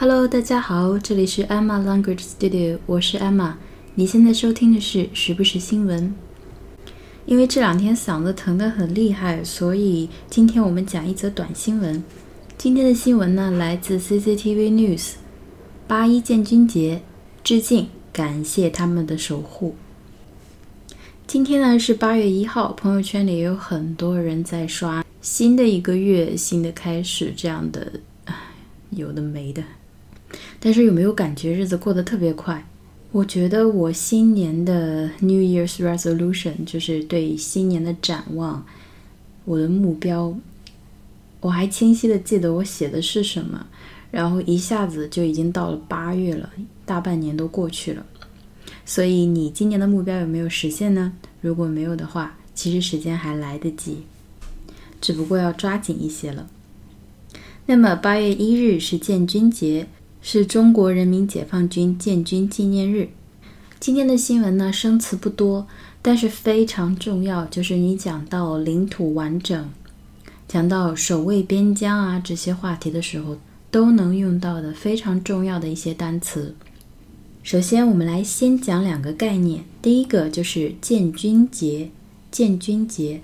Hello，大家好，这里是 Emma Language Studio，我是 Emma。你现在收听的是时不时新闻。因为这两天嗓子疼得很厉害，所以今天我们讲一则短新闻。今天的新闻呢，来自 CCTV News。八一建军节，致敬，感谢他们的守护。今天呢是八月一号，朋友圈里有很多人在刷新的一个月，新的开始这样的，有的没的。但是有没有感觉日子过得特别快？我觉得我新年的 New Year's Resolution 就是对新年的展望，我的目标，我还清晰的记得我写的是什么，然后一下子就已经到了八月了，大半年都过去了。所以你今年的目标有没有实现呢？如果没有的话，其实时间还来得及，只不过要抓紧一些了。那么八月一日是建军节。是中国人民解放军建军纪念日。今天的新闻呢，生词不多，但是非常重要。就是你讲到领土完整，讲到守卫边疆啊这些话题的时候，都能用到的非常重要的一些单词。首先，我们来先讲两个概念。第一个就是建军节，建军节，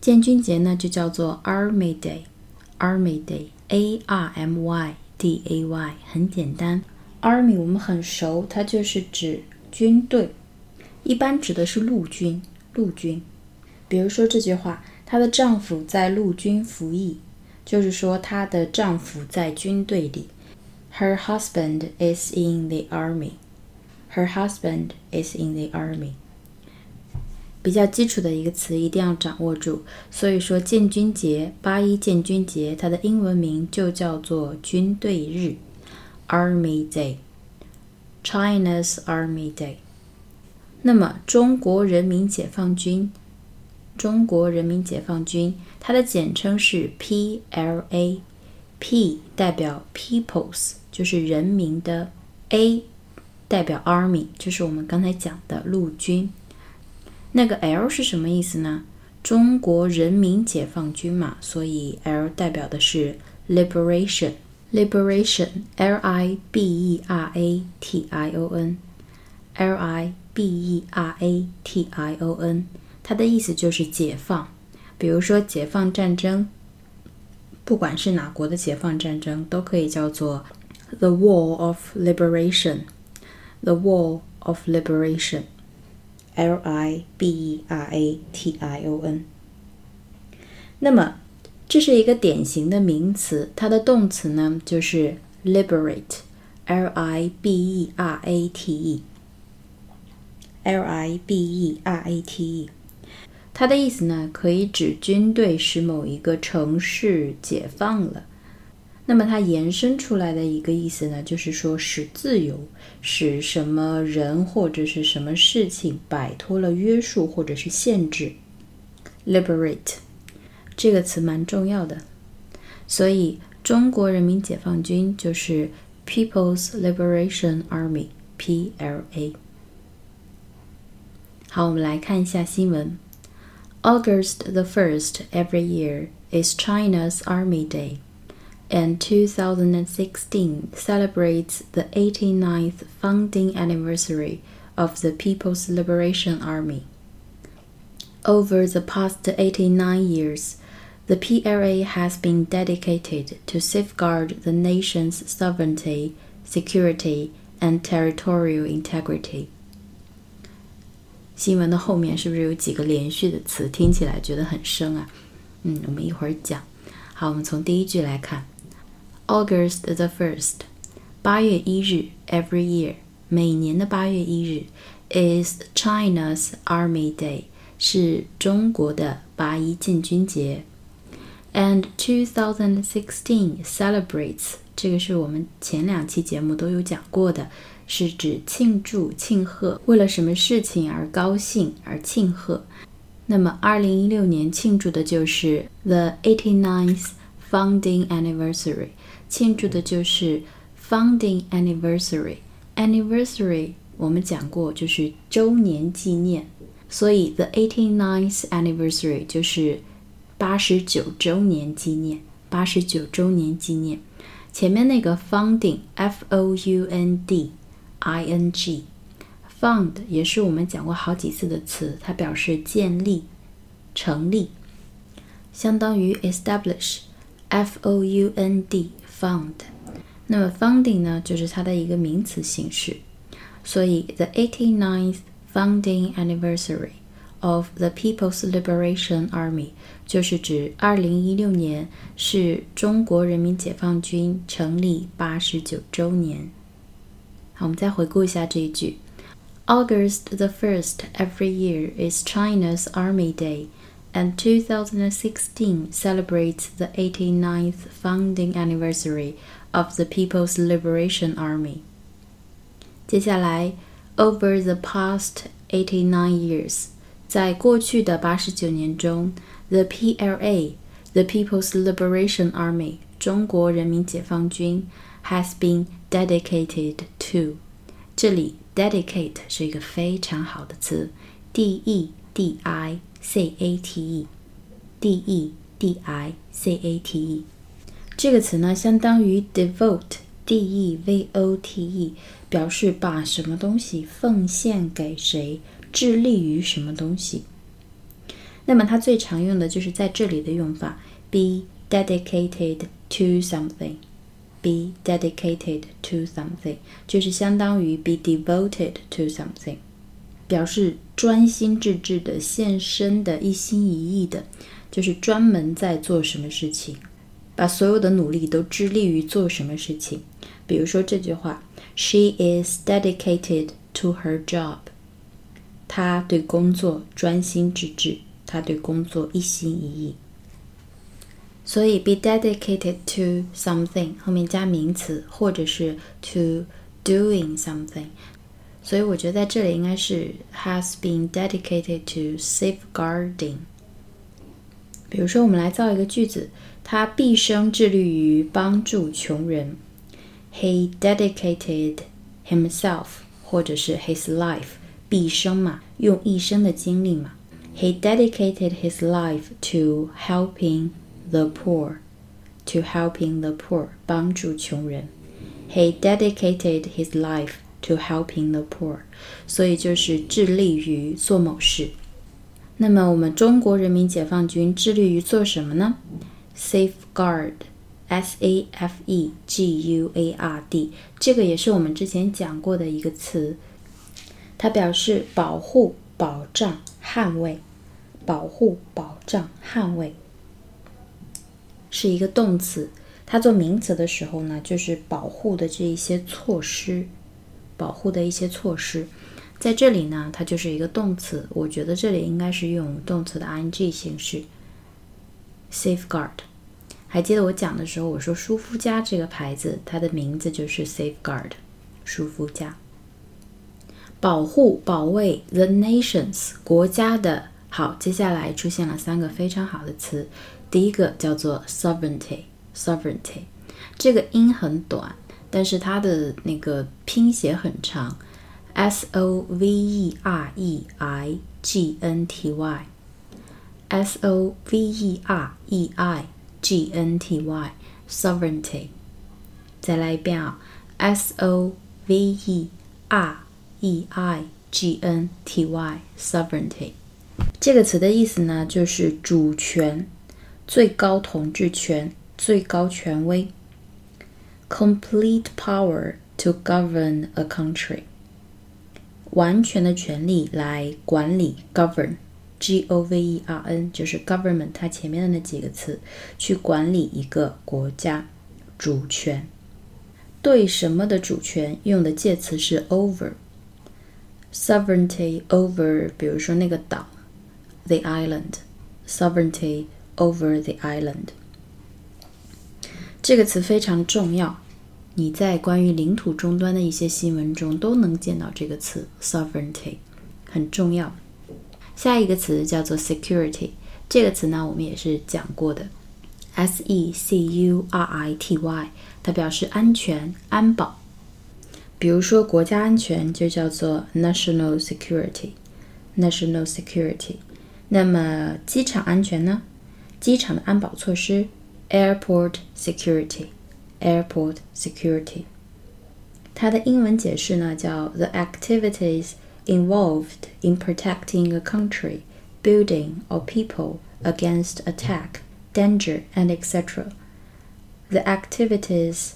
建军节呢就叫做 Army Day，Army Day，A R M Y。D A Y 很简单，Army 我们很熟，它就是指军队，一般指的是陆军。陆军，比如说这句话，她的丈夫在陆军服役，就是说她的丈夫在军队里。Her husband is in the army. Her husband is in the army. 比较基础的一个词一定要掌握住，所以说建军节，八一建军节，它的英文名就叫做军队日，Army Day，China's Army Day。那么中国人民解放军，中国人民解放军，它的简称是 PLA，P 代表 People's，就是人民的，A 代表 Army，就是我们刚才讲的陆军。那个 L 是什么意思呢？中国人民解放军嘛，所以 L 代表的是 liberation，liberation，L I B E R A T I O N，L I B E R A T I O N，它的意思就是解放。比如说解放战争，不管是哪国的解放战争，都可以叫做 the war of liberation，the war of liberation。L I B E R A T I O N。那么，这是一个典型的名词，它的动词呢就是 liberate，L I B E R A T E，L I B E R A T E。它的意思呢可以指军队使某一个城市解放了。那么它延伸出来的一个意思呢，就是说使自由，使什么人或者是什么事情摆脱了约束或者是限制。liberate 这个词蛮重要的，所以中国人民解放军就是 People's Liberation Army（PLA）。好，我们来看一下新闻。August the first every year is China's Army Day and 2016 celebrates the 89th founding anniversary of the People's Liberation Army. Over the past 89 years, the PLA has been dedicated to safeguard the nation's sovereignty, security, and territorial integrity. 新闻的后面是不是有几个连续的词？听起来觉得很生啊。嗯，我们一会儿讲。好，我们从第一句来看。 August the first，八月一日，every year，每年的八月一日，is China's Army Day，是中国的八一建军节。And 2016 celebrates，这个是我们前两期节目都有讲过的，是指庆祝、庆贺，为了什么事情而高兴而庆贺。那么，二零一六年庆祝的就是 the eighty ninth founding anniversary。庆祝的就是 founding anniversary。anniversary 我们讲过就是周年纪念，所以 the eighty ninth anniversary 就是八十九周年纪念。八十九周年纪念，前面那个 founding，f o u n d i n g，found 也是我们讲过好几次的词，它表示建立、成立，相当于 establish。f o u n d d，found。那么 founding 呢，就是它的一个名词形式，所以 the eighty ninth founding anniversary。of the People's Liberation Army，就是指二零一六年是中国人民解放军成立八十九周年。好，我们再回顾一下这一句：August the first every year is China's Army Day, and 2016 celebrates the 89th founding anniversary of the People's Liberation Army. 接下来，Over the past 89 years。在过去的八十九年中，the PLA，the People's Liberation Army，中国人民解放军，has been dedicated to。这里 dedicate 是一个非常好的词，d e d i c a t e，d e d i c a t e。这个词呢，相当于 devote，d e v o t e，表示把什么东西奉献给谁。致力于什么东西？那么它最常用的就是在这里的用法，be dedicated to something。be dedicated to something 就是相当于 be devoted to something， 表示专心致志的、献身的、一心一意的，就是专门在做什么事情，把所有的努力都致力于做什么事情。比如说这句话：She is dedicated to her job。她对工作专心致志，她对工作一心一意。所以，be dedicated to something 后面加名词，或者是 to doing something。所以，我觉得在这里应该是 has been dedicated to safeguarding。比如说，我们来造一个句子：他毕生致力于帮助穷人。He dedicated himself，或者是 his life。毕生嘛，用一生的精力嘛。He dedicated his life to helping the poor, to helping the poor，帮助穷人。He dedicated his life to helping the poor，所以就是致力于做某事。那么我们中国人民解放军致力于做什么呢？Safeguard，S A F E G U A R D，这个也是我们之前讲过的一个词。它表示保护、保障、捍卫，保护、保障、捍卫，是一个动词。它做名词的时候呢，就是保护的这一些措施，保护的一些措施。在这里呢，它就是一个动词。我觉得这里应该是用动词的 ing 形式。Safeguard，还记得我讲的时候，我说舒肤佳这个牌子，它的名字就是 Safeguard，舒肤佳。保护、保卫 the nations 国家的好，接下来出现了三个非常好的词。第一个叫做 sovereignty，sovereignty 这个音很短，但是它的那个拼写很长，s o v e r e i g n t y，s o v e r e i g n t y，sovereignty。再来一遍啊，s o v e r E I G N T Y，sovereignty 这个词的意思呢，就是主权、最高统治权、最高权威。Complete power to govern a country，完全的权利来管理 govern，G O V E R N 就是 government 它前面的那几个词，去管理一个国家，主权。对什么的主权用的介词是 over。sovereignty over，比如说那个岛，the island，sovereignty over the island。 这个词非常重要，你在关于领土终端的一些新闻中都能见到这个词 sovereignty，很重要。下一个词叫做 security，这个词呢我们也是讲过的，s e c u r i t y，它表示安全、安保。比如说，国家安全就叫做 national security，national security。那么，机场安全呢？机场的安保措施 airport security， airport security。它的英文解释呢叫 The activities involved in protecting a country, building or people against attack, danger, and etc. The activities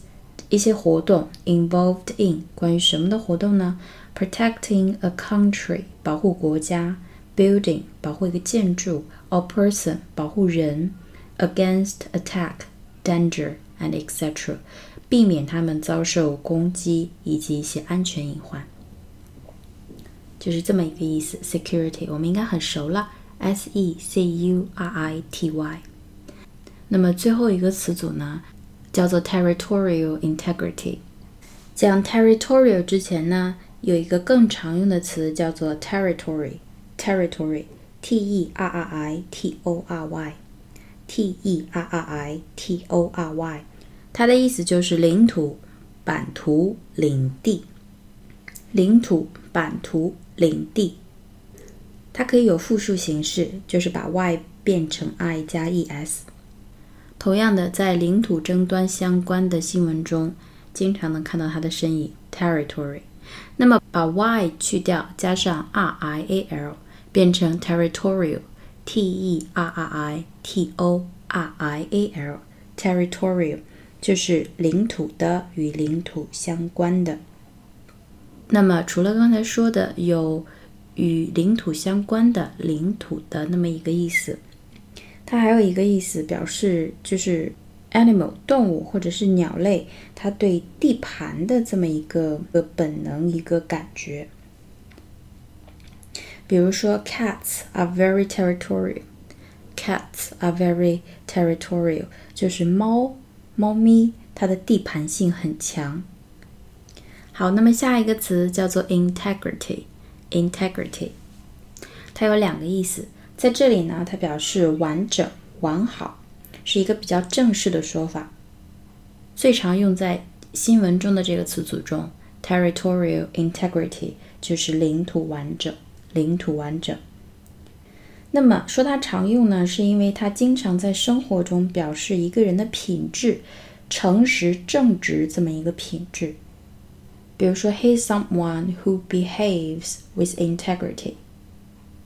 一些活动 involved in 关于什么的活动呢？Protecting a country 保护国家，building 保护一个建筑，or person 保护人 ，against attack, danger and etc. 避免他们遭受攻击以及一些安全隐患，就是这么一个意思。Security 我们应该很熟了，S E C U R I T Y。那么最后一个词组呢，叫做 territorial integrity。讲 territorial 之前呢，有一个更常用的词叫做 territory，territory，t e r r i t o r y T e r r i t o r y，。它的意思就是领土、版图、领地。领土、版图、领地，它可以有复数形式，就是把 y 变成 i 加 es。同样的，在领土争端相关的新闻中，经常能看到它的身影 territory。那么把 y 去掉，加上 r i a l，变成 territorial T E R R I T O R I A L, territorial，。就是领土的与领土相关的。那么除了刚才说的有与领土相关的领土的那么一个意思，它还有一个意思表示就是 animal 动物或者是鸟类，它对地盘的这么一个个本能一个感觉。比如说，cats are very territorial。cats are very territorial，就是猫。猫咪它的地盘性很强。好，那么下一个词叫做 integrity。integrity，它有两个意思，在这里呢，它表示完整、完好，是一个比较正式的说法。最常用在新闻中的这个词组中，territorial integrity 就是领土完整，领土完整。那么说它常用呢，是因为它经常在生活中表示一个人的品质，诚实正直这么一个品质。比如说，he's someone who behaves with integrity。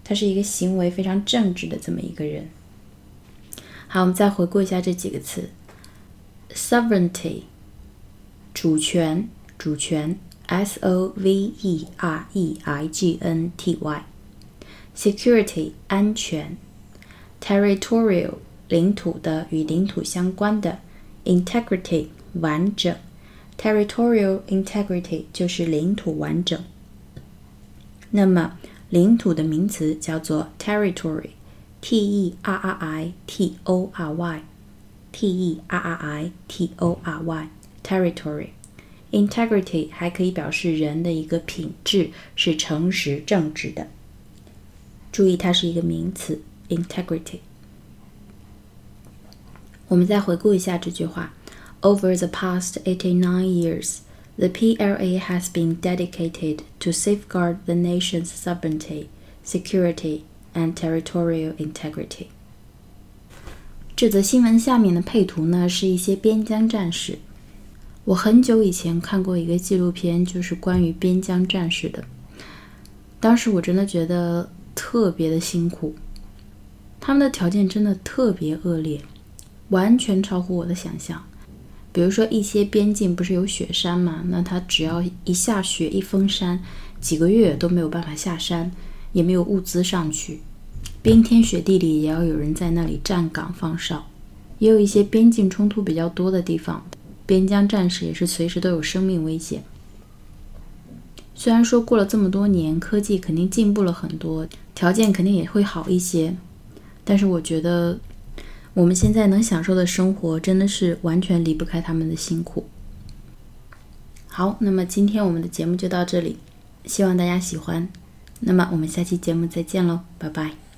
他是一个行为非常正直的这么一个人。好，我们再回顾一下这几个词：sovereignty，主权，主权 ，s o v e r e i g n t y。security 安全，territorial 领土的与领土相关的，integrity 完整，territorial integrity 就是领土完整。那么领土的名词叫做 territory，t e r r i t o r y，t e r r i t o r y，territory。 integrity 还可以表示人的一个品质是诚实正直的。注意，它是一个名词，integrity。我们再回顾一下这句话：Over the past eighty-nine years, the PLA has been dedicated to safeguard the nation's sovereignty, security, and territorial integrity。这则新闻下面的配图呢，是一些边疆战士。 我很久以前看过一个纪录片，就是关于边疆战士的。当时我真的觉得。特别的辛苦，他们的条件真的特别恶劣，完全超乎我的想象。比如说，一些边境不是有雪山嘛？那他只要一下雪一封山，几个月都没有办法下山，也没有物资上去，冰天雪地里也要有人在那里站岗放哨。也有一些边境冲突比较多的地方，边疆战士也是随时都有生命危险。虽然说过了这么多年，科技肯定进步了很多，条件肯定也会好一些，但是我觉得我们现在能享受的生活真的是完全离不开他们的辛苦。好，那么今天我们的节目就到这里，希望大家喜欢。那么我们下期节目再见喽，拜拜。